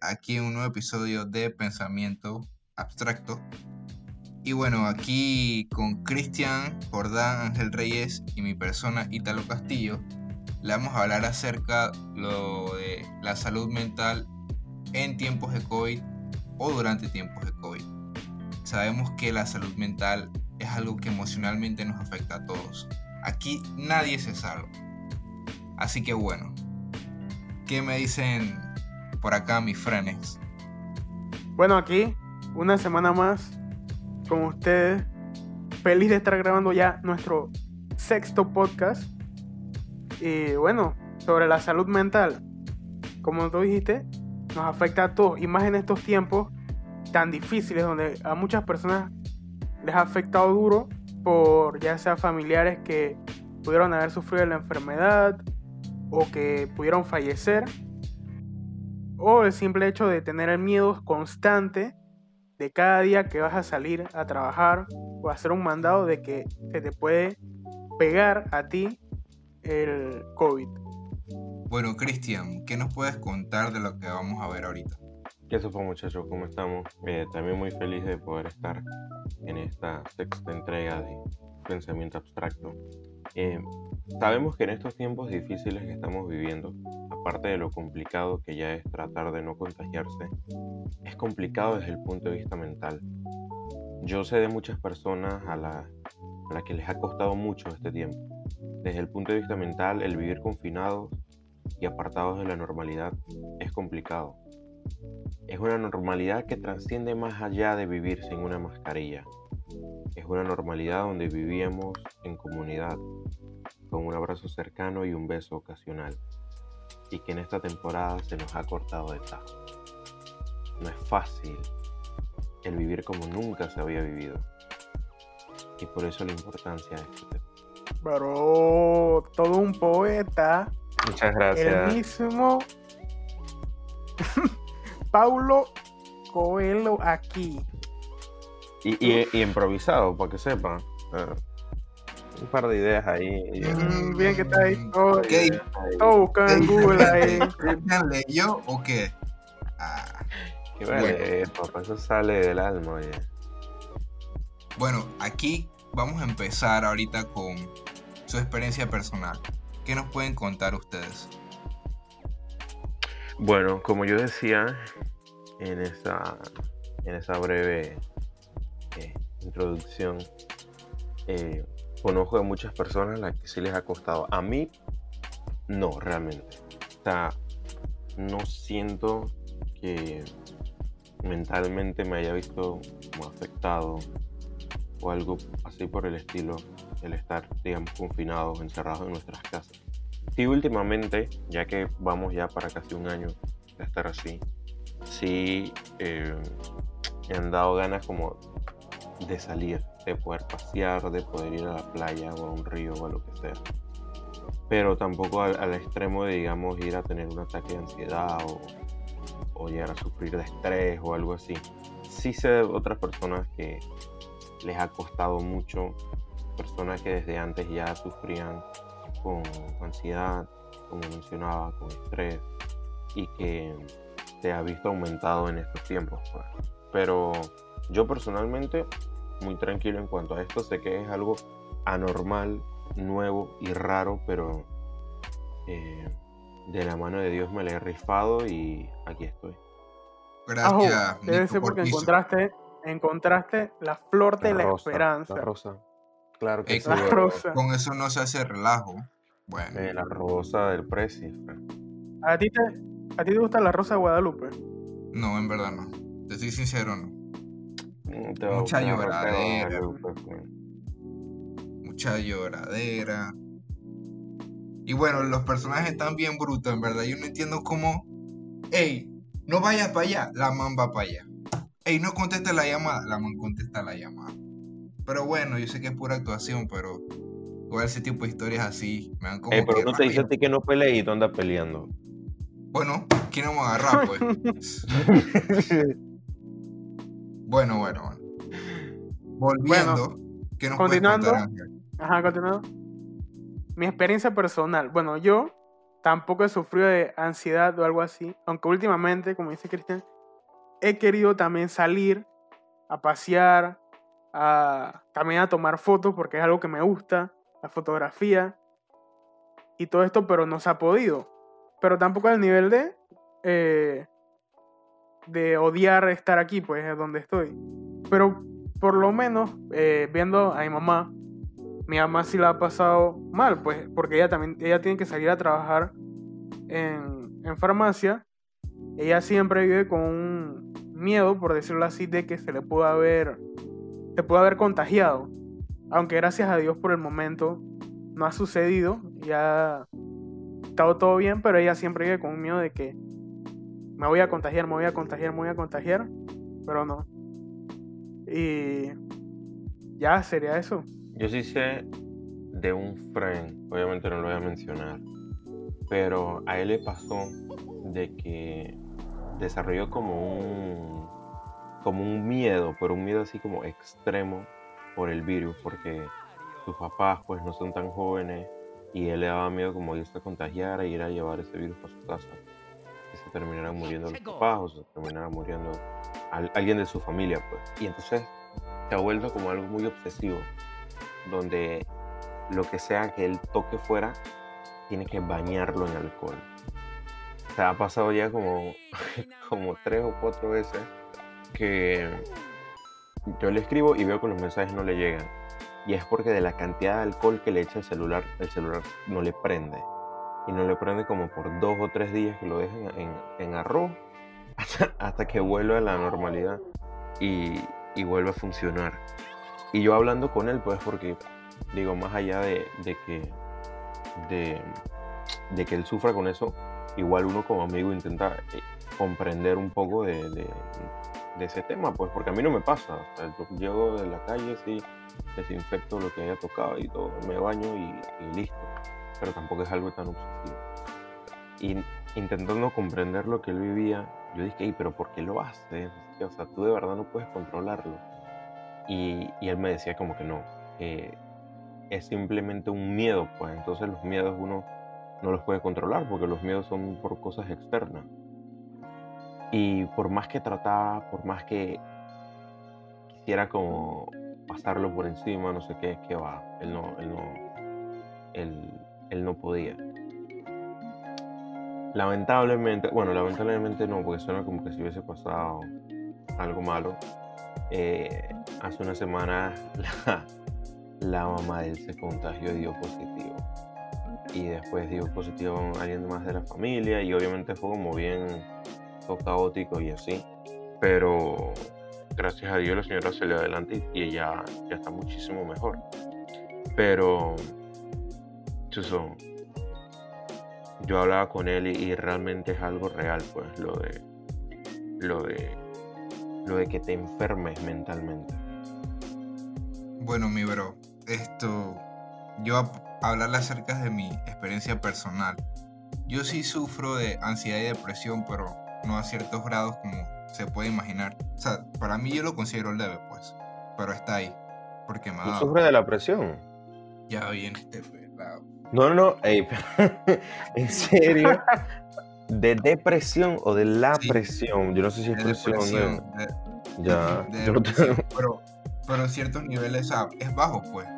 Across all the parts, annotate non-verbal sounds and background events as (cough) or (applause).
Aquí un nuevo episodio de Pensamiento Abstracto. Y bueno, aquí con Cristian, Jordán, Ángel Reyes y mi persona Ítalo Castillo, le vamos a hablar acerca lo de la salud mental en tiempos de COVID o durante tiempos de COVID. Sabemos que la salud mental es algo que emocionalmente nos afecta a todos. Aquí nadie se salva. Así que bueno, ¿qué me dicen por acá mis frenes? Bueno, aquí una semana más con ustedes. Feliz de estar grabando ya nuestro sexto podcast. Y bueno, sobre la salud mental. Como tú dijiste, nos afecta a todos. Y más en estos tiempos tan difíciles donde a muchas personas les ha afectado duro por ya sea familiares que pudieron haber sufrido la enfermedad o que pudieron fallecer o el simple hecho de tener el miedo constante de cada día que vas a salir a trabajar o hacer un mandado de que se te puede pegar a ti el COVID. Bueno, Cristian, ¿qué nos puedes contar de lo que vamos a ver ahorita? ¿Qué supo muchachos? ¿Cómo estamos? Eh, también muy feliz de poder estar en esta sexta entrega de Pensamiento Abstracto. Eh, sabemos que en estos tiempos difíciles que estamos viviendo, aparte de lo complicado que ya es tratar de no contagiarse, es complicado desde el punto de vista mental. Yo sé de muchas personas a las la que les ha costado mucho este tiempo. Desde el punto de vista mental, el vivir confinados y apartados de la normalidad es complicado. Es una normalidad que trasciende más allá de vivir sin una mascarilla. Es una normalidad donde vivíamos en comunidad, con un abrazo cercano y un beso ocasional, y que en esta temporada se nos ha cortado de tajo. No es fácil el vivir como nunca se había vivido, y por eso la importancia de este tema. Pero todo un poeta. Muchas gracias. El mismo (laughs) Paulo Coelho aquí. Y, y, y improvisado, para que sepan. Uh, un par de ideas ahí. Mm, bien que está ahí todo, ¿Qué? todo buscado en Google ahí. (laughs) ¿Cristian leyó o qué? Ah, Qué vale, papá, eso sale del alma, oye. Bueno, aquí vamos a empezar ahorita con su experiencia personal. ¿Qué nos pueden contar ustedes? Bueno, como yo decía en esa, en esa breve eh, introducción, eh, conozco de muchas personas a las que sí les ha costado. A mí, no, realmente. O sea, no siento que mentalmente me haya visto como afectado o algo así por el estilo, el estar, digamos, confinados, encerrados en nuestras casas. Sí, últimamente, ya que vamos ya para casi un año de estar así, sí eh, me han dado ganas como de salir, de poder pasear, de poder ir a la playa o a un río o a lo que sea. Pero tampoco al, extremo de, digamos, ir a tener un ataque de ansiedad o, o llegar a sufrir de estrés o algo así. Sí sé de otras personas que les ha costado mucho, personas que desde antes ya sufrían con ansiedad, como mencionaba, con estrés, y que se ha visto aumentado en estos tiempos. pues. Pero yo personalmente, muy tranquilo en cuanto a esto, sé que es algo anormal, nuevo y raro, pero eh, de la mano de Dios me la he rifado y aquí estoy. Gracias. Ajo, debe ser porque encontraste, encontraste la flor de la, rosa, esperanza. La rosa. Claro que Eh, sí. La rosa. Con eso no se hace relajo. Bueno, Eh, la rosa del precio. ¿A ti, te, ¿A ti te gusta la rosa de Guadalupe? no, en verdad no. Te soy sincero, no. Mm, te va a Mucha lloradera. Mucha lloradera. Y bueno, los personajes están bien brutos, en verdad. Yo no entiendo cómo. Ey, no vayas para allá, la man va para allá. Ey, no contesta la llamada, la man contesta la llamada. Pero bueno, yo sé que es pura actuación, pero igual ese tipo de historias así me dan como. Ey, pero que no te dice a rabia. ti que no pelees y tú andas peleando. Bueno, ¿quién vamos a agarrar, pues? (laughs) (laughs) Bueno, bueno, bueno. Volviendo, ¿qué nos puedes continuando. contar? Ajá, continuando. Mi experiencia personal. Bueno, yo tampoco he sufrido de ansiedad o algo así. Aunque últimamente, como dice Cristian, he querido también salir a pasear, a, también a tomar fotos porque es algo que me gusta, la fotografía y todo esto, pero no se ha podido. Pero tampoco al nivel de, eh, de odiar estar aquí, pues es donde estoy. Pero por lo menos, eh, viendo a mi mamá, mi mamá sí la ha pasado mal, pues, porque ella también, ella tiene que salir a trabajar en, en farmacia. Ella siempre vive con un miedo, por decirlo así, de que se le pueda haber, se pueda haber contagiado. Aunque gracias a Dios por el momento no ha sucedido, ya ha estado todo bien, pero ella siempre vive con un miedo de que me voy a contagiar, me voy a contagiar, me voy a contagiar, pero no. Y ya sería eso. Yo sí sé de un friend, obviamente no lo voy a mencionar, pero a él le pasó de que desarrolló como un como un miedo, pero un miedo así como extremo por el virus, porque sus papás pues no son tan jóvenes y él le daba miedo como irse a contagiar e ir a llevar ese virus a su casa. Terminaran muriendo los papás o se terminara muriendo alguien de su familia, pues. Y entonces se ha vuelto como algo muy obsesivo, donde lo que sea que él toque fuera, tiene que bañarlo en alcohol. O sea, ha pasado ya como, (laughs) como tres o cuatro veces que yo le escribo y veo que los mensajes no le llegan. Y es porque de la cantidad de alcohol que le echa el celular, el celular no le prende. Y no le prende como por dos o tres días que lo dejen en, en arroz (laughs) hasta, que vuelva a la normalidad y, y vuelve a funcionar. Y yo hablando con él, pues porque, digo, más allá de, de que, de, que él sufra con eso, igual uno como amigo intenta eh, comprender un poco de, de, ese tema, pues porque a mí no me pasa. yo llego de la calle, sí, desinfecto lo que haya tocado y todo, me baño y listo. Pero tampoco es algo tan obsesivo. Y intentando comprender lo que él vivía, yo dije, pero ¿por qué lo haces? O sea, tú de verdad no puedes controlarlo. Y, él me decía como que no, es simplemente un miedo, pues entonces los miedos uno no los puede controlar porque los miedos son por cosas externas. Y por más que trataba, por más que quisiera como pasarlo por encima, no sé qué, qué va, él no, él no, él, él no podía. Lamentablemente, bueno, lamentablemente no, porque suena como que si hubiese pasado algo malo. Eh, hace una semana la, mamá de él se contagió y dio positivo. Y después dio positivo a alguien más de la familia y obviamente fue como bien caótico y así. Pero gracias a Dios la señora se le adelante y ella ya está muchísimo mejor. Pero eso, yo hablaba con él y, realmente es algo real, pues, lo de, lo de, lo de que te enfermes mentalmente. Bueno, mi bro, esto, yo a hablarle acerca de mi experiencia personal. Yo sí sufro de ansiedad y depresión, pero no a ciertos grados como se puede imaginar. O sea, para mí yo lo considero leve, pues, pero está ahí. Porque me ¿Tú sufres de la presión? Ya viene este no, no, no. (laughs) en serio. ¿De depresión o de la presión? Yo no sé si es presión. ya. pero, pero en ciertos niveles es bajo, pues.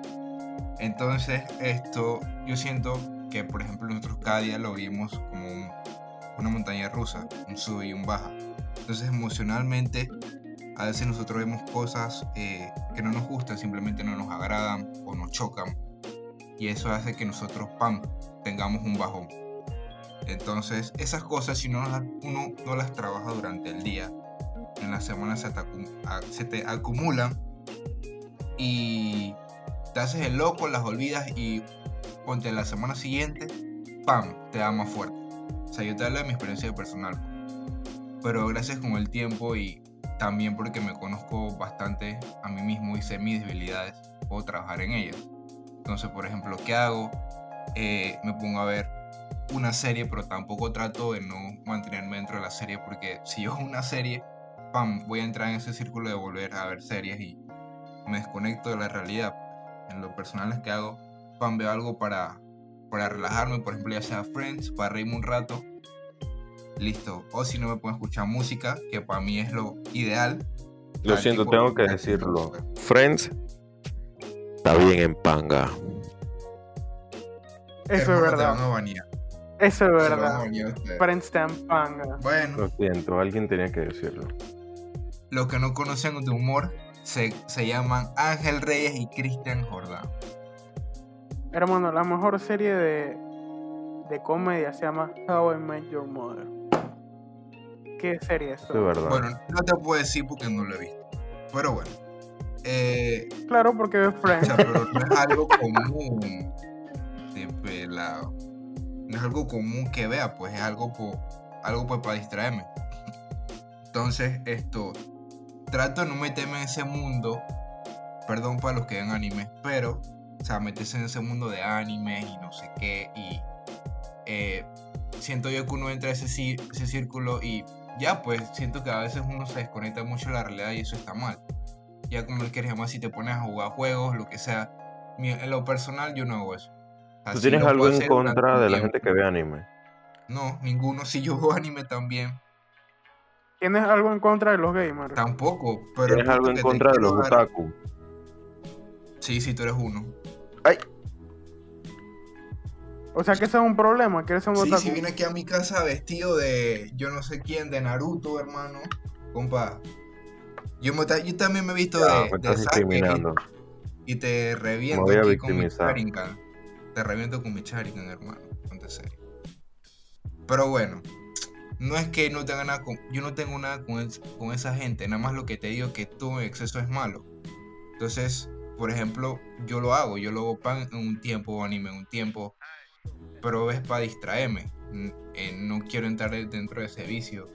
Entonces, esto, yo siento que, por ejemplo, nosotros cada día lo vimos como una montaña rusa, un sub y un baja. Entonces, emocionalmente, a veces nosotros vemos cosas eh, que no nos gustan, simplemente no nos agradan o nos chocan y eso hace que nosotros, pam, tengamos un bajón. Entonces, esas cosas, si uno, uno no las trabaja durante el día, en la semana se te, acumulan y te haces el loco, las olvidas y ponte la semana siguiente, pam, te da más fuerte. O sea, yo te hablo de mi experiencia personal. Pero gracias con el tiempo y también porque me conozco bastante a mí mismo y sé mis debilidades, puedo trabajar en ellas. Entonces, por ejemplo, ¿qué hago? Eh, me pongo a ver una serie, pero tampoco trato de no mantenerme dentro de la serie, porque (laughs) si yo una serie, pam, voy a entrar en ese círculo de volver a ver series y me desconecto de la realidad. En lo personal es que hago, pam, veo algo para para relajarme, por ejemplo, ya sea Friends, para reírme un rato. Listo. O si no me puedo escuchar música, que para mí es lo ideal. Lo siento, tengo que decirlo. Friends está bien en panga. Eso es verdad. Eso es verdad. ustedes. Friends te panga. Bueno, Lo siento, alguien tenía que decirlo. los que no conocen de humor se, se llaman Ángel Reyes y Cristian Jordán. Hermano, la mejor serie de, de comedia se llama How I Met Your Mother. ¿Qué serie es Eso eso? es verdad. Bueno, no te puedo decir porque no lo he visto. Pero bueno. Eh, Claro, porque es o Friends. sea, pero no es algo común de pelado. No es algo común que vea, pues es algo, po- algo pues para distraerme. Entonces, esto, trato de no meterme en ese mundo, perdón para los que ven anime, pero, o sea, meterse en ese mundo de anime y no sé qué, y eh, siento yo que uno entra a ese, ese círculo y ya, pues, siento que a veces uno se desconecta mucho de la realidad y eso está mal. Ya como le quieres llamar, si te pones a jugar juegos, lo que sea. Mi- En lo personal, yo no hago eso. O sea, ¿Tú sí tienes algo en contra de la gente que ve anime? No, ninguno. Si yo veo anime también, ¿Tienes algo en contra de los gamers? tampoco. Pero ¿Tienes algo en contra de los dar- otaku? Sí, sí, tú eres uno. ¡Ay! O sea que ese es un problema, que eres un Sí, otaku. si viene aquí a mi casa vestido de yo no sé quién, de Naruto, hermano. Compa. Yo, me ta- yo también me he visto Ya, de, me de estás Sasuke discriminando. y, y te reviento voy a aquí con mi. Sharingan. Te reviento con mi Sharingan, hermano. Ponte serio. Pero bueno, no es que no tenga nada con. Yo no tengo nada con, es- con esa gente. Nada más lo que te digo que todo en exceso es malo. Entonces, por ejemplo, yo lo hago. Yo lo hago pan en un tiempo, anime en un tiempo. Pero es para distraerme. N- eh, no quiero entrar dentro de ese vicio.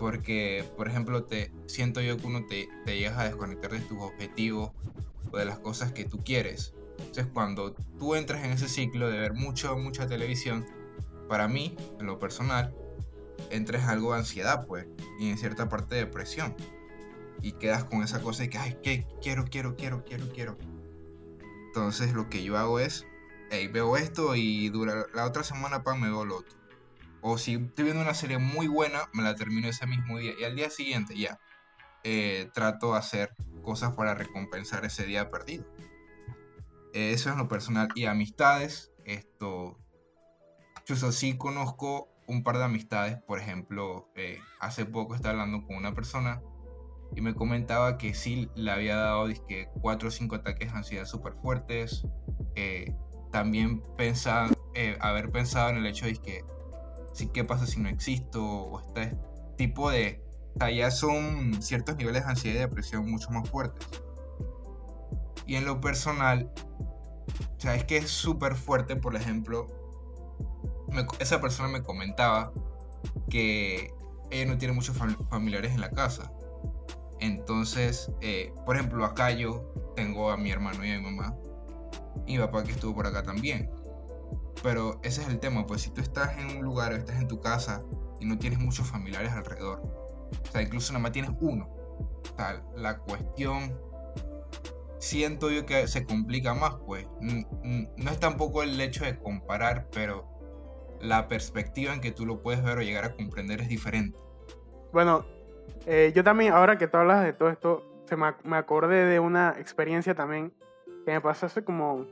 Porque, por ejemplo, te siento yo que uno te, te llegas a desconectar de tus objetivos o de las cosas que tú quieres. Entonces, cuando tú entras en ese ciclo de ver mucho, mucha televisión, para mí, en lo personal, entras en algo de ansiedad, pues, y en cierta parte de depresión. Y quedas con esa cosa de que, ay, que quiero, quiero, quiero, quiero, quiero. Entonces, lo que yo hago es, hey, veo esto y dura la otra semana, me veo lo otro. O si estoy viendo una serie muy buena, me la termino ese mismo día. Y al día siguiente, ya, eh, trato de hacer cosas para recompensar ese día perdido. Eh, eso es lo personal. Y amistades, esto. Chuso, sí conozco un par de amistades. Por ejemplo, eh, hace poco estaba hablando con una persona y me comentaba que sí le había dado dizque, 4 o 5 ataques de ansiedad súper fuertes. Eh, también pensaba, haber pensado en el hecho de que sí, ¿qué pasa si no existo? O este tipo de. O sea, ya son ciertos niveles de ansiedad y depresión mucho más fuertes. Y en lo personal, o sea, es que es súper fuerte, por ejemplo, esa persona me comentaba que ella no tiene muchos fam- familiares en la casa. Entonces, eh, por ejemplo, acá yo tengo a mi hermano y a mi mamá. Y papá que estuvo por acá también. Pero ese es el tema, pues si tú estás en un lugar o estás en tu casa y no tienes muchos familiares alrededor, o sea, incluso nada más tienes uno, o sea, la cuestión siento yo que se complica más, pues. No es tampoco el hecho de comparar, pero la perspectiva en que tú lo puedes ver o llegar a comprender es diferente. Bueno, eh, yo también, ahora que tú hablas de todo esto, se me, me acordé de una experiencia también que me pasó hace como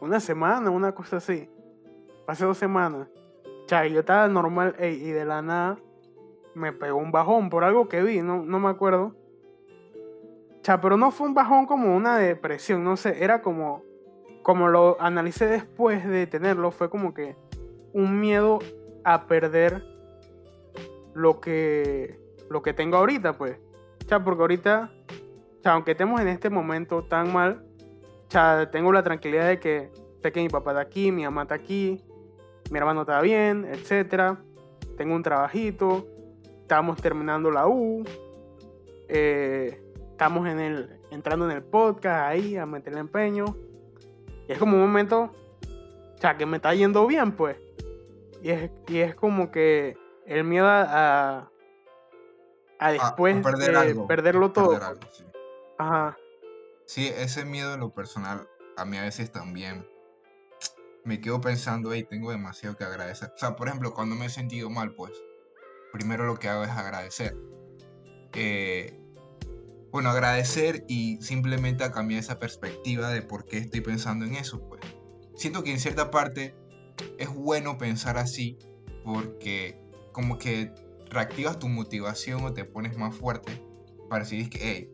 una semana, una cosa así. Hace dos semanas. Cha, yo estaba normal y de la nada me pegó un bajón por algo que vi, no, no me acuerdo. Cha, pero no fue un bajón como una depresión, no sé, era como, como lo analicé después de tenerlo, fue como que un miedo a perder lo que, lo que tengo ahorita, pues. Cha, porque ahorita, cha, aunque estemos en este momento tan mal, cha, tengo la tranquilidad de que sé que mi papá está aquí, mi mamá está aquí, mi hermano está bien, etcétera. Tengo un trabajito, estamos terminando la U, eh, estamos en el, entrando en el podcast ahí a meterle empeño. Y es como un momento, cha, que me está yendo bien, pues. Y es, y es como que el miedo a, a, a después a perder de algo, perderlo todo. Perder algo, sí. Ajá. Sí, ese miedo en lo personal, a mí a veces también me quedo pensando, hey, tengo demasiado que agradecer. O sea, por ejemplo, cuando me he sentido mal, pues, primero lo que hago es agradecer. Eh, bueno, agradecer y simplemente cambiar esa perspectiva de por qué estoy pensando en eso, pues. Siento que en cierta parte es bueno pensar así porque como que reactivas tu motivación o te pones más fuerte para decir que, hey,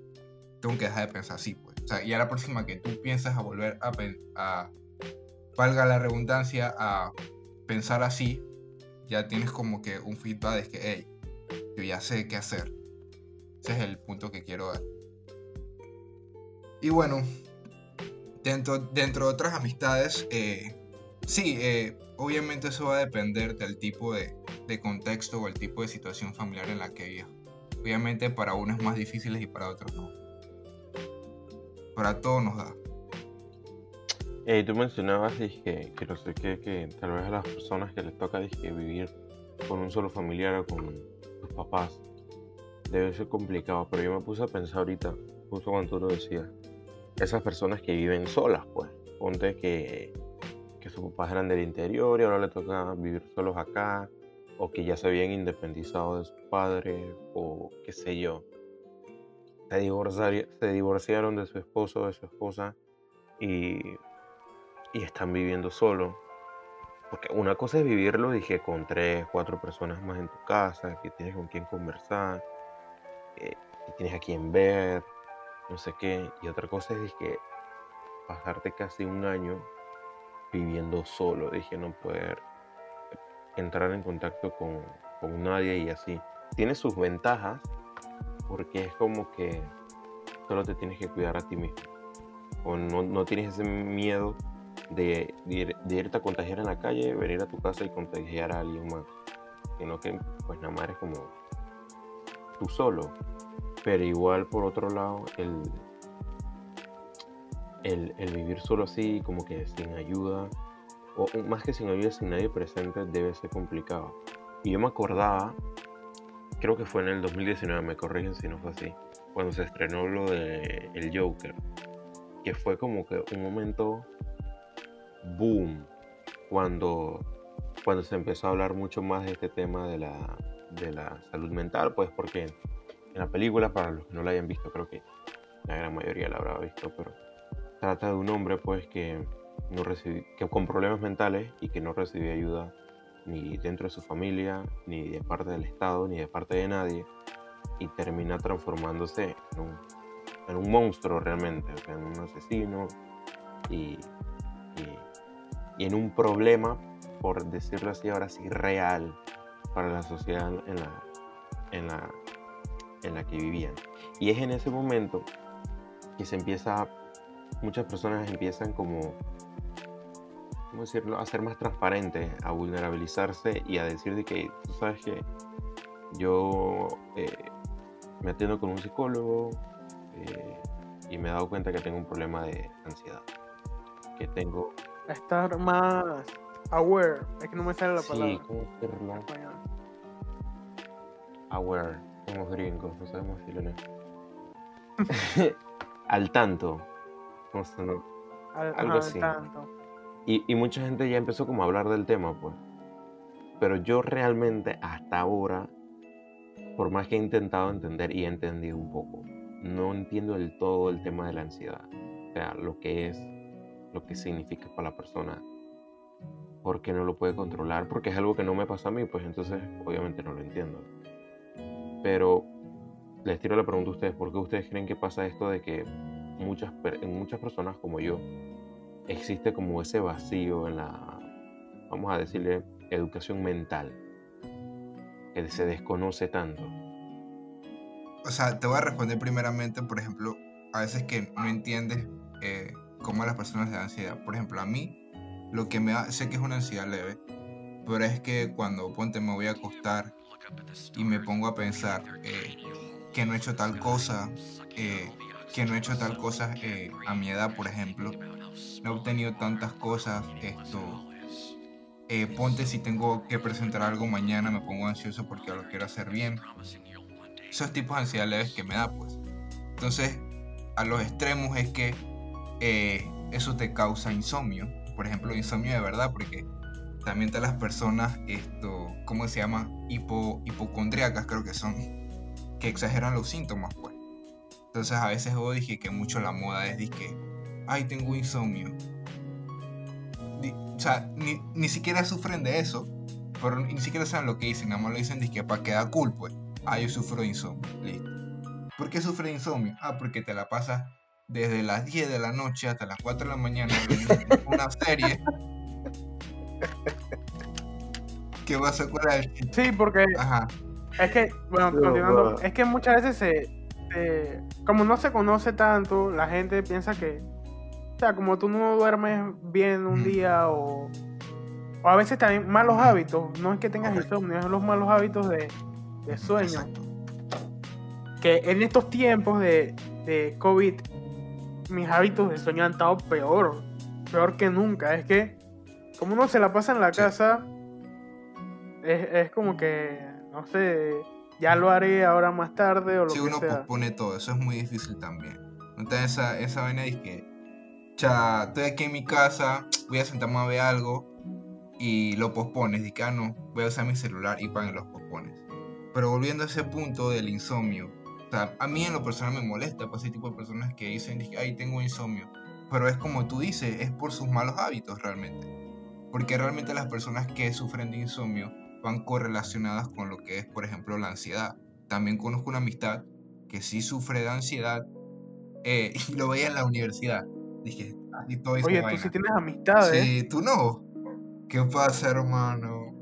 tengo que dejar de pensar así, pues. O sea, y a la próxima que tú piensas a volver a, a valga la redundancia, a pensar así, ya tienes como que un feedback de que, hey, yo ya sé qué hacer. Ese es el punto que quiero dar. Y bueno, dentro, dentro de otras amistades, eh, sí, eh, obviamente eso va a depender del tipo de, contexto o el tipo de situación familiar en la que viva. Obviamente para unos es más difícil y para otros no. Para todos nos da. Eh, tú mencionabas que, que no sé qué, que tal vez a las personas que les toca vivir con un solo familiar o con sus papás debe ser complicado, pero yo me puse a pensar ahorita, justo cuando tú lo decías, esas personas que viven solas, pues. Ponte que, que sus papás eran del interior y ahora le toca vivir solos acá, o que ya se habían independizado de sus padres, o qué sé yo. Se, divorciaron, se divorciaron de su esposo o de su esposa y, y están viviendo solos. Porque una cosa es vivirlo, dije, con tres, cuatro personas más en tu casa, que tienes con quien conversar, que tienes a quien ver, no sé qué. Y otra cosa es que pasarte casi un año viviendo solo, dije, no poder entrar en contacto con, con nadie y así. Tiene sus ventajas porque es como que solo te tienes que cuidar a ti mismo. O no, no tienes ese miedo de, irte a contagiar en la calle, venir a tu casa y contagiar a alguien más. Sino que pues nada más eres como tú solo. Pero igual por otro lado, el, el, vivir solo así, como que sin ayuda, o más que sin ayuda, sin nadie presente, debe ser complicado. Y yo me acordaba, creo que fue en el 2019, me corrigen si no fue así, cuando se estrenó lo de El Joker, que fue como que un momento boom, cuando, cuando se empezó a hablar mucho más de este tema de la, de la salud mental, pues porque en la película, para los que no la hayan visto, creo que la gran mayoría la habrá visto, pero trata de un hombre pues que, no que con problemas mentales y que no recibe ayuda ni dentro de su familia, ni de parte del Estado, ni de parte de nadie, y termina transformándose en un, monstruo realmente, en un asesino y, y, en un problema, por decirlo así ahora sí, real para la sociedad en la, en la, en la que vivían. Y es en ese momento que se empieza, muchas personas empiezan como, ¿cómo decirlo?, a ser más transparentes, a vulnerabilizarse y a decir de que, tú sabes que yo eh, me atiendo con un psicólogo eh, y me he dado cuenta que tengo un problema de ansiedad. Que tengo... Estar más aware, es que no me sale la palabra. Sí, ¿cómo Aware somos gringos, no sabemos si lo (laughs) (laughs) Al tanto. Al, Algo así. Tanto. Y, y, mucha gente ya empezó como a hablar del tema, pues. Pero yo realmente hasta ahora, por más que he intentado entender y he entendido un poco, no entiendo del todo el tema de la ansiedad. O sea, lo que es, lo que significa para la persona. Porque no lo puede controlar, porque es algo que no me pasa a mí, pues entonces obviamente no lo entiendo. Pero les tiro la pregunta a ustedes, ¿por qué ustedes creen que pasa esto de que muchas, en muchas personas como yo existe como ese vacío en la, vamos a decirle, educación mental, que se desconoce tanto? O sea, te voy a responder primeramente, por ejemplo, a veces que no entiendes eh, cómo las personas le dan ansiedad. Por ejemplo, a mí, lo que me da, sé que es una ansiedad leve, pero es que cuando ponte me voy a acostar y me pongo a pensar eh, que no he hecho tal cosa, eh, que no he hecho tal cosa eh, a mi edad, por ejemplo. No he obtenido tantas cosas. Esto, ponte si tengo que presentar algo mañana, me pongo ansioso porque lo quiero hacer bien. Esos tipos de ansiedad leves que me da, pues. Entonces, a los extremos es que eso te causa insomnio. por ejemplo, insomnio de verdad, porque también están las personas, esto, ¿cómo se llama? Hipo, hipocondriacas, creo que son, que exageran los síntomas, pues. Entonces a veces yo dije que mucho la moda es que, ay, tengo insomnio. o sea, ni, ni, siquiera sufren de eso, pero ni siquiera saben lo que dicen, nada más lo dicen que para quedar cool, pues. Ah, yo sufro de insomnio, listo. ¿Por qué sufre insomnio? Ah, porque te la pasas desde las 10 de la noche hasta las 4 de la mañana (laughs) una serie. (laughs) ¿Qué vas a acordar? Sí, porque Ajá. es que, bueno, continuando, es que muchas veces se, como no se conoce tanto, la gente piensa que, o sea, como tú no duermes bien un día o, o a veces también malos hábitos, no es que tengas insomnio, es los malos hábitos de, de sueño. Que en estos tiempos de, de COVID, mis hábitos de sueño han estado peor, peor que nunca. Es que, como uno se la pasa en la casa, es, es como que, no sé, ya lo haré ahora más tarde o lo si que uno pospone todo, eso es muy difícil también. Entonces esa, esa vaina de que, cha, estoy aquí en mi casa, voy a sentarme a ver algo y lo pospones, que, ah, no, voy a usar mi celular y para los pospones. Pero volviendo a ese punto del insomnio, o sea, a mí en lo personal me molesta pues ese tipo de personas que dicen, ay, tengo insomnio. Pero es como tú dices, es por sus malos hábitos realmente. Porque realmente las personas que sufren de insomnio van correlacionadas con lo que es, por ejemplo, la ansiedad. También conozco una amistad que sí sufre de ansiedad eh, (laughs) y lo veía en la universidad. Dije, así todo Oye, tú sí tienes amistades. Sí, tú no. ¿Qué pasa, hermano?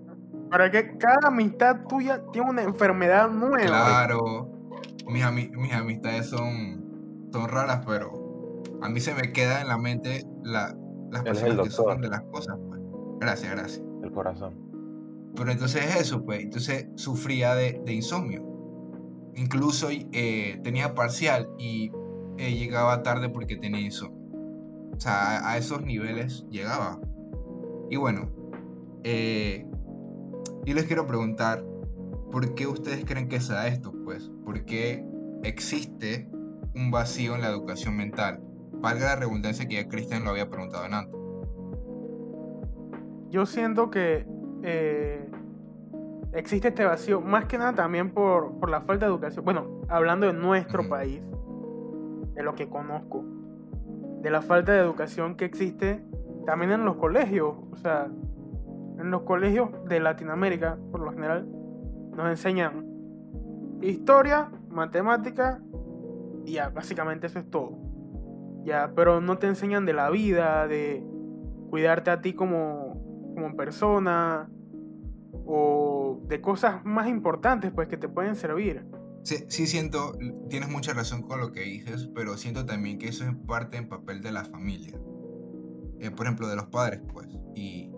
Para que cada amistad tuya tiene una enfermedad nueva. Claro. Mis, mis amistades son, son raras, pero a mí se me queda en la mente la, las personas que sufren de las cosas. Pues. Gracias, gracias. El corazón. Pero entonces eso, pues, entonces sufría de, insomnio. Incluso eh, tenía parcial y eh, llegaba tarde porque tenía insomnio. O sea, a, esos niveles llegaba. Y bueno, eh, yo les quiero preguntar, ¿por qué ustedes creen que sea esto? Pues, ¿por qué existe un vacío en la educación mental? Valga la redundancia que ya Cristian lo había preguntado en antes. Yo siento que eh, existe este vacío, más que nada también por, la falta de educación. Bueno, hablando de nuestro país, de lo que conozco, de la falta de educación que existe también en los colegios. O sea, en los colegios de Latinoamérica, por lo general, nos enseñan historia, matemática y ya, básicamente eso es todo. Ya, pero no te enseñan de la vida, de cuidarte a ti como como persona o de cosas más importantes pues que te pueden servir. Sí, sí siento, tienes mucha razón con lo que dices, pero siento también que eso es parte en papel de la familia. Eh, por ejemplo, de los padres, pues. Y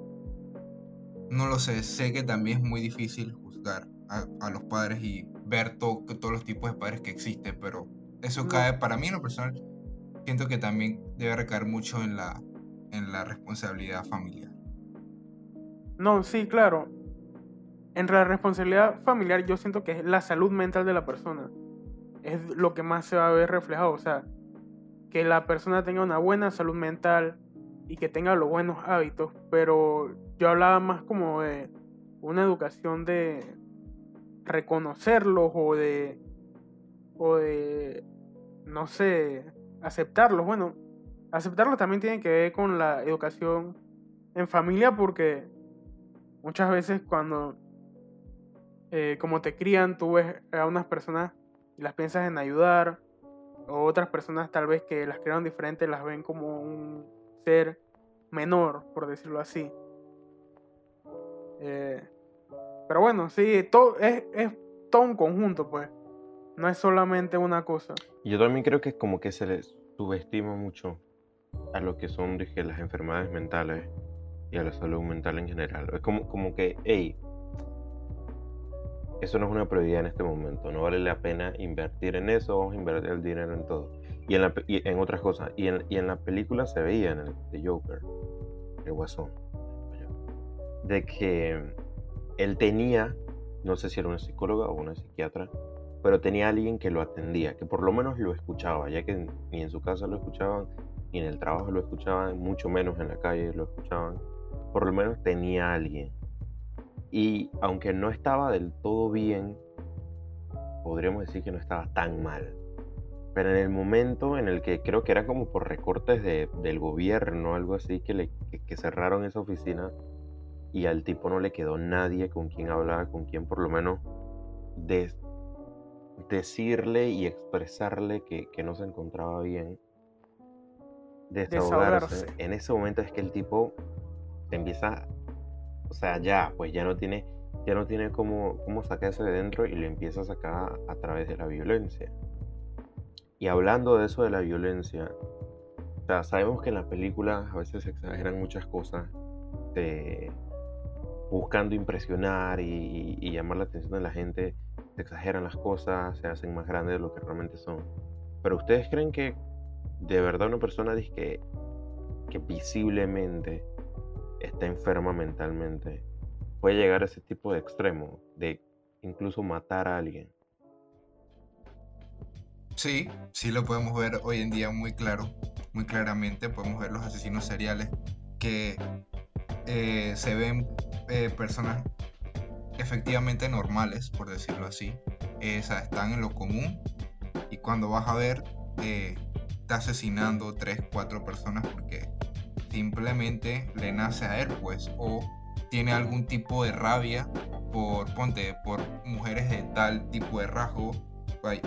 no lo sé, sé que también es muy difícil juzgar a, los padres y ver todos los tipos de padres que existen, pero eso cae, para mí en lo personal, siento que también debe recaer mucho en la, en la responsabilidad familiar. No, sí, claro. Entre la responsabilidad familiar yo siento que es la salud mental de la persona. Es lo que más se va a ver reflejado. O sea, que la persona tenga una buena salud mental y que tenga los buenos hábitos. Pero yo hablaba más como de una educación de reconocerlos o de, o de, no sé, aceptarlos. Bueno, aceptarlos también tiene que ver con la educación en familia porque muchas veces cuando, eh, como te crían, tú ves a unas personas y las piensas en ayudar, o otras personas tal vez que las crearon diferente las ven como un ser menor, por decirlo así. Eh, pero bueno, sí, todo, es, es todo un conjunto, pues. No es solamente una cosa. Yo también creo que es como que se les subestima mucho a lo que son dije, las enfermedades mentales y a la salud mental en general. Es como, como que, hey, eso no es una prioridad en este momento, no vale la pena invertir en eso, vamos a invertir el dinero en todo. Y en, la, en otras cosas. Y en, y en, la película se veía, en el de Joker, el Guasón, de que él tenía, no sé si era una psicóloga o una psiquiatra, pero tenía alguien que lo atendía, que por lo menos lo escuchaba, ya que ni en su casa lo escuchaban, y en el trabajo lo escuchaban, mucho menos en la calle lo escuchaban, por lo menos tenía alguien. Y aunque no estaba del todo bien, podríamos decir que no estaba tan mal. Pero en el momento en el que creo que era como por recortes de, del gobierno, algo así, que, le, que, cerraron esa oficina y al tipo no le quedó nadie con quien hablar, con quien por lo menos decirle y expresarle que, que, no se encontraba bien, desahogarse. En ese momento es que el tipo empieza, o sea, ya, pues ya no tiene, ya no tiene cómo, cómo sacarse de dentro y lo empieza a sacar a través de la violencia. Y hablando de eso de la violencia, sabemos que en las películas a veces se exageran muchas cosas, buscando impresionar y, llamar la atención de la gente, se exageran las cosas, se hacen más grandes de lo que realmente son. Pero ustedes creen que de verdad una persona dice que, que visiblemente está enferma mentalmente puede llegar a ese tipo de extremo, de incluso matar a alguien. Sí, sí lo podemos ver hoy en día muy claro, muy claramente. Podemos ver los asesinos seriales que eh, se ven eh, personas efectivamente normales, por decirlo así. Eh, están en lo común y cuando vas a ver, está asesinando tres, cuatro personas porque simplemente le nace a él, pues, o tiene algún tipo de rabia por, ponte, por mujeres de tal tipo de rasgo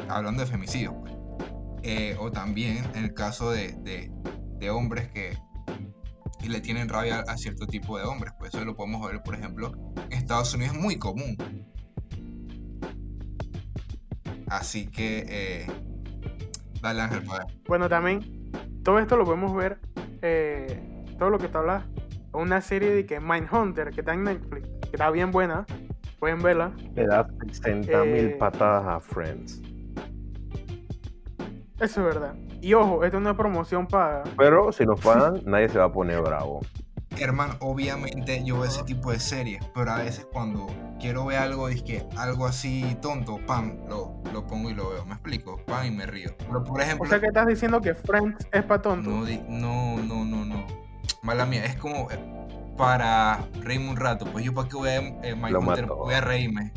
hablando de femicidio, pues. o también el caso de, de, hombres que le tienen rabia a cierto tipo de hombres, pues eso lo podemos ver, por ejemplo, en Estados Unidos es muy común. Así que, eh, dale Ángel, Bueno, también, todo esto lo podemos ver, eh, todo lo que te hablas, una serie de que Mindhunter, que está en Netflix, que está bien buena, pueden verla. Le da 60 mil eh, patadas a Friends. Eso es verdad. Y ojo, esta es una promoción paga. Pero si nos pagan, (laughs) nadie se va a poner bravo. Hermano, obviamente yo veo ese tipo de series, pero a veces cuando quiero ver algo, es que algo así tonto, pam, lo, lo pongo y lo veo. ¿Me explico? Pam y me río. Pero por ejemplo. O sea que estás diciendo que Friends es para tonto. No, no, no, no, no. Mala mía, es como eh, para reírme un rato. Pues yo para qué voy a eh, voy a reírme.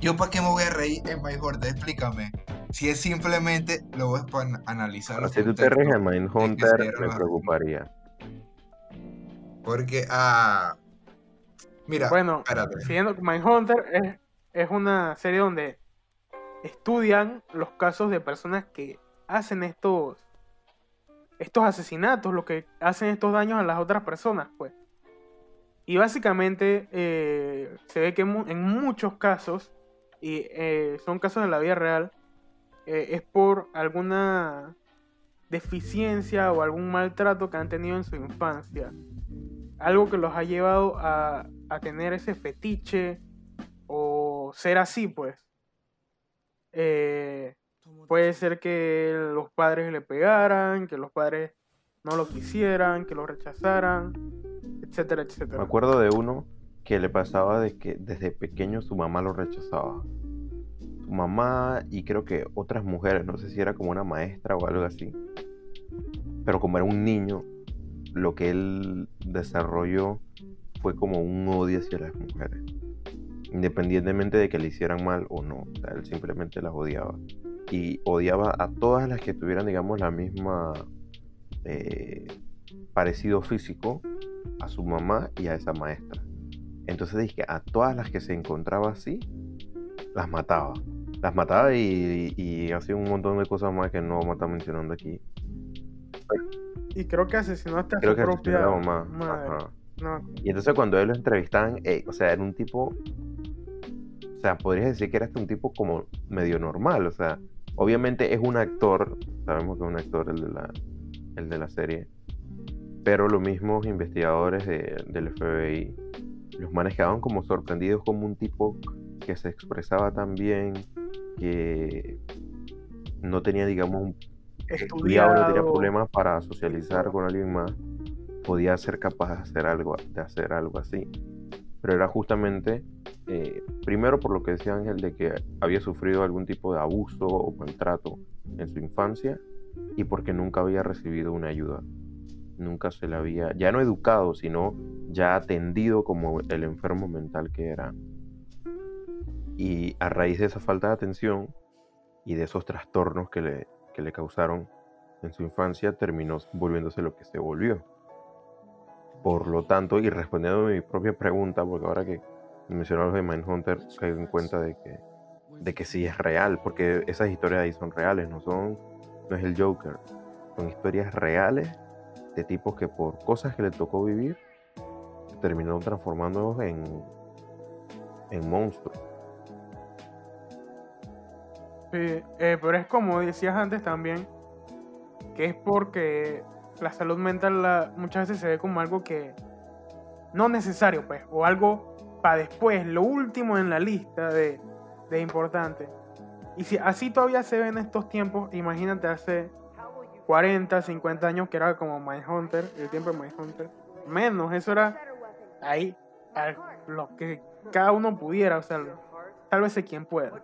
Yo para qué me voy a reír en My explícame. Si es simplemente lo voy a analizar. si tú te en Mindhunter, me preocuparía. Porque, ah. Mira, bueno, siguiendo Mindhunter es, es una serie donde estudian los casos de personas que hacen estos estos asesinatos, lo que hacen estos daños a las otras personas, pues. Y básicamente eh, se ve que en muchos casos, y eh, son casos de la vida real, eh, es por alguna deficiencia o algún maltrato que han tenido en su infancia. Algo que los ha llevado a, a tener ese fetiche o ser así, pues. Eh, Puede ser que los padres le pegaran, que los padres no lo quisieran, que lo rechazaran, etcétera, etcétera. Me acuerdo de uno que le pasaba de que desde pequeño su mamá lo rechazaba. Mamá y creo que otras mujeres, no sé si era como una maestra o algo así. Pero como era un niño, lo que él desarrolló fue como un odio hacia las mujeres. Independientemente de que le hicieran mal o no. O sea, él simplemente las odiaba y odiaba a todas las que tuvieran, digamos, la misma eh, parecido físico a su mamá y a esa maestra. Entonces dije, a todas las que se encontraba así, las mataba. Las mataba y, hacía un montón de cosas más que no vamos a estar mencionando aquí. Y creo que asesinó hasta creo su que propia mamá. Y entonces cuando él lo entrevistaban, eh, o sea, era un tipo o sea, podrías decir que era un tipo como medio normal, o sea, Obviamente es un actor, sabemos que es un actor el de la, el de la serie, pero los mismos investigadores del FBI los manejaban como sorprendidos como un tipo que se expresaba tan bien, que no tenía, digamos, un estudiado, no tenía problemas para socializar con alguien más, podía ser capaz de hacer algo, de hacer algo así. Pero era justamente eh, primero por lo que decía Ángel de que había sufrido algún tipo de abuso o maltrato en su infancia y porque nunca había recibido una ayuda. Nunca se le había, ya no educado, sino ya atendido como el enfermo mental que era. Y a raíz de esa falta de atención y de esos trastornos que le, que le causaron en su infancia, terminó volviéndose lo que se volvió. Por lo tanto, y respondiendo a mi propia pregunta, porque ahora que mencionó los de Mindhunter, caigo en cuenta de que, de que sí es real, porque esas historias ahí son reales, no son, no es el Joker, son historias reales de tipos que por cosas que le tocó vivir, terminaron transformándolos en, en monstruos. Sí, eh, pero es como decías antes también, que es porque la salud mental muchas veces se ve como algo que no necesario, pues, o algo para después, lo último en la lista de, de importante. Y si así todavía se ve en estos tiempos, imagínate hace 40, 50 años que era como Hunter el tiempo de Hunter Menos, eso era ahí, lo que cada uno pudiera, o sea, tal vez quien pueda.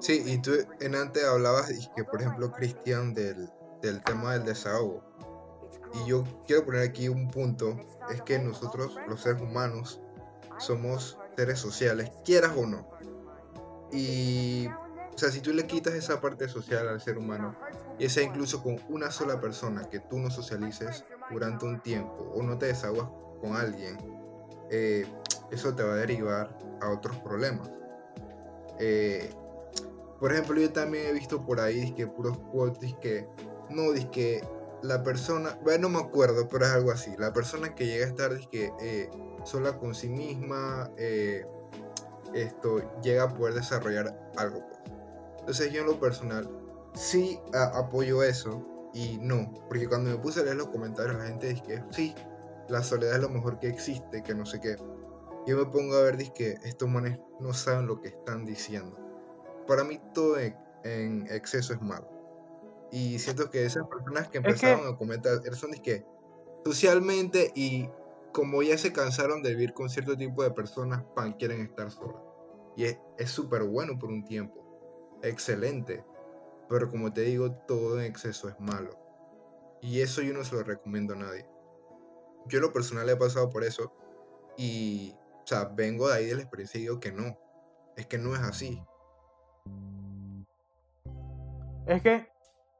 Sí, y tú en antes hablabas, que por ejemplo, Cristian, del, del tema del desahogo. Y yo quiero poner aquí un punto, es que nosotros, los seres humanos, somos seres sociales, quieras o no. Y, o sea, si tú le quitas esa parte social al ser humano, y sea incluso con una sola persona que tú no socialices durante un tiempo o no te desahogas con alguien, eh, eso te va a derivar a otros problemas. Eh, por ejemplo, yo también he visto por ahí que puros quotes que no, que la persona, bueno, no me acuerdo, pero es algo así. La persona que llega a estar que eh, sola con sí misma, eh, esto llega a poder desarrollar algo. Pues. Entonces yo en lo personal sí apoyo eso y no, porque cuando me puse a leer los comentarios la gente dice que sí, la soledad es lo mejor que existe, que no sé qué. Yo me pongo a ver dice que estos manes no saben lo que están diciendo. Para mí todo en exceso es malo. Y siento que esas personas que empezaron a comentar son que socialmente y como ya se cansaron de vivir con cierto tipo de personas, pan, quieren estar solas. Y es súper bueno por un tiempo. Excelente. Pero como te digo, todo en exceso es malo. Y eso yo no se lo recomiendo a nadie. Yo en lo personal he pasado por eso. Y, o sea, vengo de ahí de la experiencia y digo que no. Es que no es así. Es que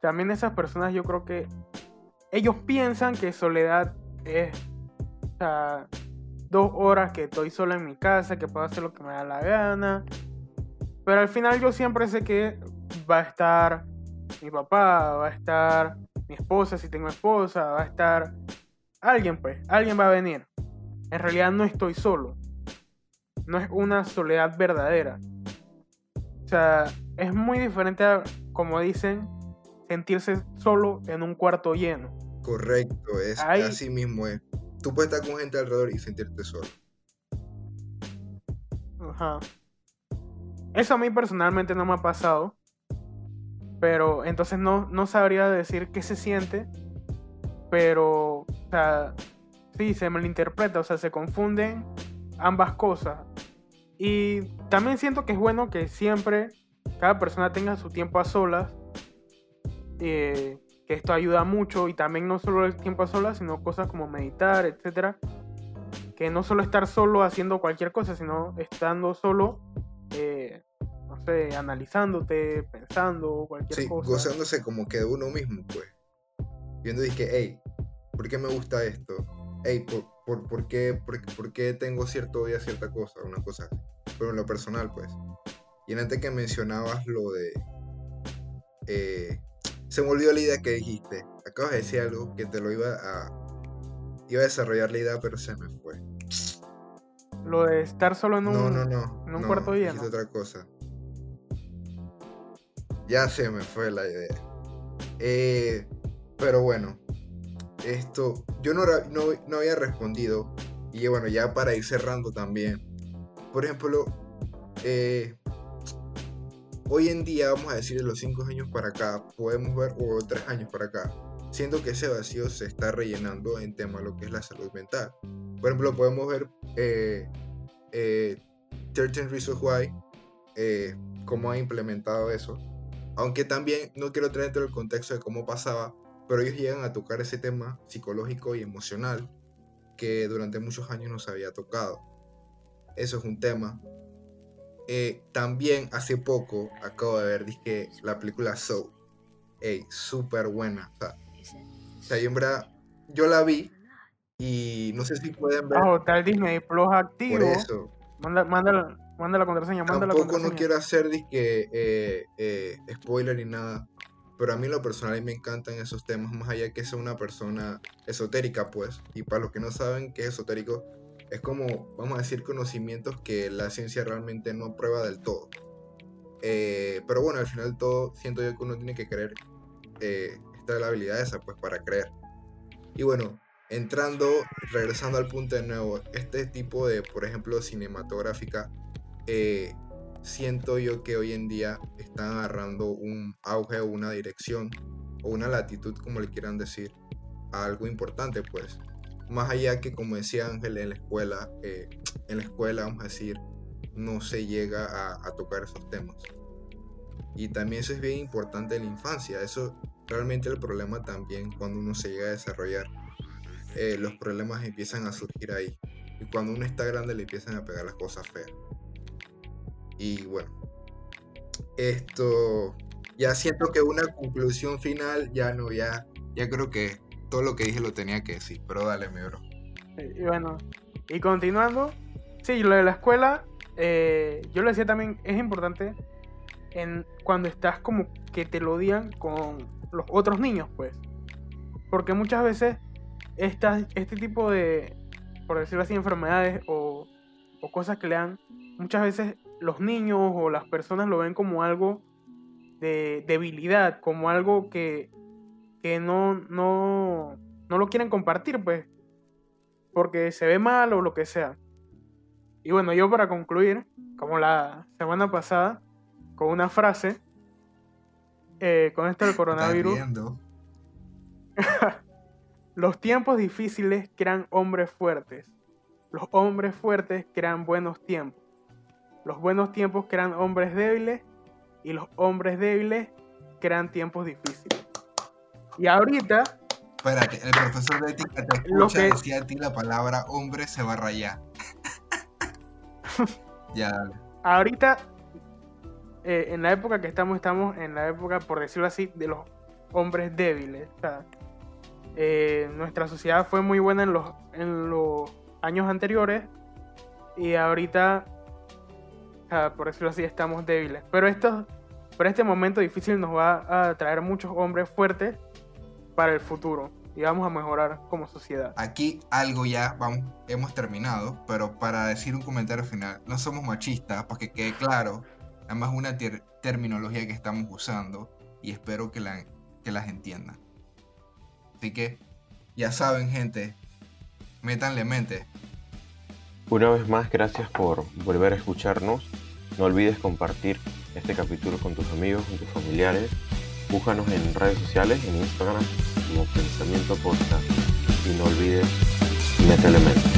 también esas personas yo creo que ellos piensan que soledad es dos horas que estoy sola en mi casa, que puedo hacer lo que me da la gana. Pero al final yo siempre sé que va a estar mi papá, va a estar mi esposa si tengo esposa, va a estar alguien pues, alguien va a venir. En realidad no estoy solo. No es una soledad verdadera. O sea, es muy diferente a, como dicen, sentirse solo en un cuarto lleno. Correcto, es así mismo es. Tú puedes estar con gente alrededor y sentirte solo. Ajá. Eso a mí personalmente no me ha pasado. Pero entonces no, no sabría decir qué se siente. Pero, o sea, sí, se malinterpreta, o sea, se confunden ambas cosas. Y también siento que es bueno que siempre cada persona tenga su tiempo a solas eh, que esto ayuda mucho y también no solo el tiempo a solas, sino cosas como meditar, etcétera. Que no solo estar solo haciendo cualquier cosa, sino estando solo, eh, no sé, analizándote, pensando, cualquier sí, cosa. gozándose como que de uno mismo, pues. Viendo y que, hey, ¿por qué me gusta esto? Hey, ¿por, por, por, qué, por, qué tengo cierto odio a cierta cosa? Una cosa así. Pero en lo personal, pues. Y antes que mencionabas lo de eh, se me olvidó la idea que dijiste. Acabas de decir algo que te lo iba a. Iba a desarrollar la idea, pero se me fue. Lo de estar solo en un, no, no, no, en un cuarto lleno. otra cosa. Ya se me fue la idea. Eh, pero bueno, esto yo no, no, no, había respondido. Y bueno, ya para ir cerrando también. Por ejemplo, eh, hoy en día, vamos a decir de los 5 años para acá, podemos ver, o 3 años para acá, siendo que ese vacío se está rellenando en tema de lo que es la salud mental. Por ejemplo, podemos ver eh, eh, 13 Reasons Why, eh, cómo ha implementado eso. Aunque también no quiero traer todo el contexto de cómo pasaba, pero ellos llegan a tocar ese tema psicológico y emocional que durante muchos años no se había tocado. Eso es un tema. Eh, también hace poco acabo de ver dije, la película Soul. Ey, súper buena. O sea, yo, en verdad, yo la vi y no sé si pueden ver. Tal Disney Plus activo. Por eso. Manda, manda, manda la contraseña, manda la Tampoco contraseña. no quiero hacer disque, eh, eh, spoiler ni nada. Pero a mí lo personal me encantan esos temas, más allá que sea una persona esotérica, pues. Y para los que no saben qué es esotérico, es como, vamos a decir, conocimientos que la ciencia realmente no prueba del todo. Eh, pero bueno, al final todo, siento yo que uno tiene que creer, eh, esta la habilidad esa, pues, para creer. Y bueno, entrando, regresando al punto de nuevo, este tipo de, por ejemplo, cinematográfica, eh, siento yo que hoy en día están agarrando un auge o una dirección o una latitud, como le quieran decir, a algo importante, pues. Más allá que, como decía Ángel, en la escuela, eh, en la escuela, vamos a decir, no se llega a, tocar esos temas. Y también eso es bien importante en la infancia. Eso realmente el problema también cuando uno se llega a desarrollar. eh, los problemas empiezan a surgir ahí. Y cuando uno está grande le empiezan a pegar las cosas feas. Y bueno, esto ya siento que una conclusión final ya no, ya, ya creo que todo lo que dije lo tenía que decir. Pero dale, mi bro. Y bueno, y continuando, sí, lo de la escuela, eh, yo lo decía también, es importante en cuando estás como que te lo digan con los otros niños, pues. Porque muchas veces estas, este tipo de, por decirlo así, enfermedades o cosas que le dan, muchas veces los niños o las personas lo ven como algo de debilidad, como algo que, que no, no, no lo quieren compartir, pues porque se ve mal o lo que sea. Y bueno, yo para concluir, como la semana pasada, con una frase, eh, con esto del coronavirus, (laughs) los tiempos difíciles crean hombres fuertes, los hombres fuertes crean buenos tiempos, los buenos tiempos crean hombres débiles y los hombres débiles crean tiempos difíciles. Y ahorita, Espérate, el profesor de ética te Lo escucha que- decir a ti la palabra hombre se va a rayar. (laughs) ya, dale. ahorita, eh, en la época que estamos, estamos en la época, por decirlo así, de los hombres débiles. O sea, eh, nuestra sociedad fue muy buena en los, en los años anteriores y ahorita, o sea, por decirlo así, estamos débiles. Pero, esto, pero este momento difícil nos va a traer muchos hombres fuertes para el futuro y vamos a mejorar como sociedad. Aquí algo ya vamos, hemos terminado, pero para decir un comentario final, no somos machistas, para que quede claro, nada más una ter- terminología que estamos usando y espero que, la, que las entiendan. Así que, ya saben gente, métanle mente. Una vez más, gracias por volver a escucharnos. No olvides compartir este capítulo con tus amigos, con tus familiares. Búscanos en redes sociales, en Instagram, como Pensamiento Podcast. Y no olvides, métele mente.